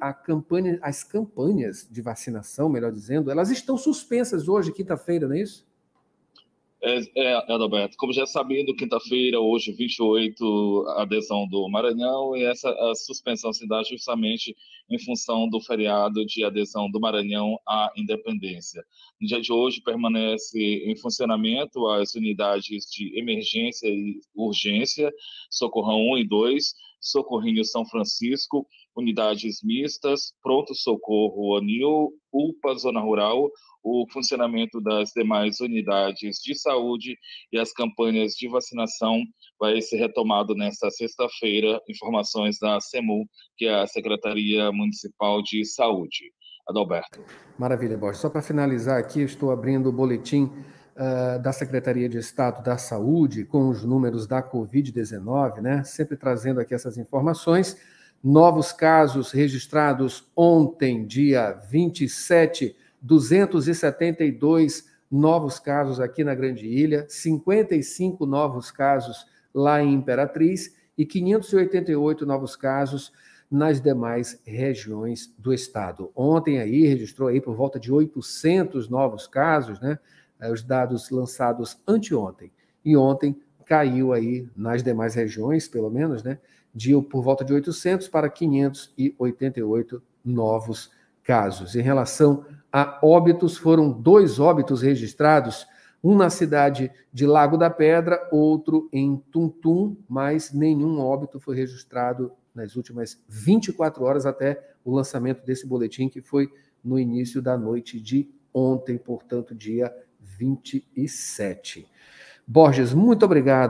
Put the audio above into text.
a campanha, as campanhas de vacinação, melhor dizendo, elas estão suspensas hoje, quinta-feira, não é isso? É, é, Adalberto, como já é sabido, quinta-feira, hoje, 28, a adesão do Maranhão, e essa suspensão se dá justamente em função do feriado de adesão do Maranhão à independência. No dia de hoje, permanece em funcionamento as unidades de emergência e urgência, Socorrão 1 e 2, Socorrinho São Francisco, unidades mistas, pronto-socorro Anil, UPA Zona Rural, o funcionamento das demais unidades de saúde e as campanhas de vacinação vai ser retomado nesta sexta-feira. Informações da SEMU, que é a Secretaria Municipal de Saúde. Adalberto. Maravilha, Borges. Só para finalizar aqui, estou abrindo o boletim da Secretaria de Estado da Saúde com os números da Covid-19, né? Sempre trazendo aqui essas informações. Novos casos registrados ontem, dia 27 272 novos casos aqui na Grande Ilha, 55 novos casos lá em Imperatriz e 588 novos casos nas demais regiões do estado. Ontem aí registrou aí por volta de 800 novos casos, né? É, os dados lançados anteontem. E ontem caiu aí nas demais regiões, pelo menos, né? De por volta de 800 para 588 novos casos. Em relação a óbitos, foram dois óbitos registrados, um na cidade de Lago da Pedra, outro em Tuntum, mas nenhum óbito foi registrado nas últimas 24 horas até o lançamento desse boletim, que foi no início da noite de ontem, portanto, dia 27. Borges, muito obrigado.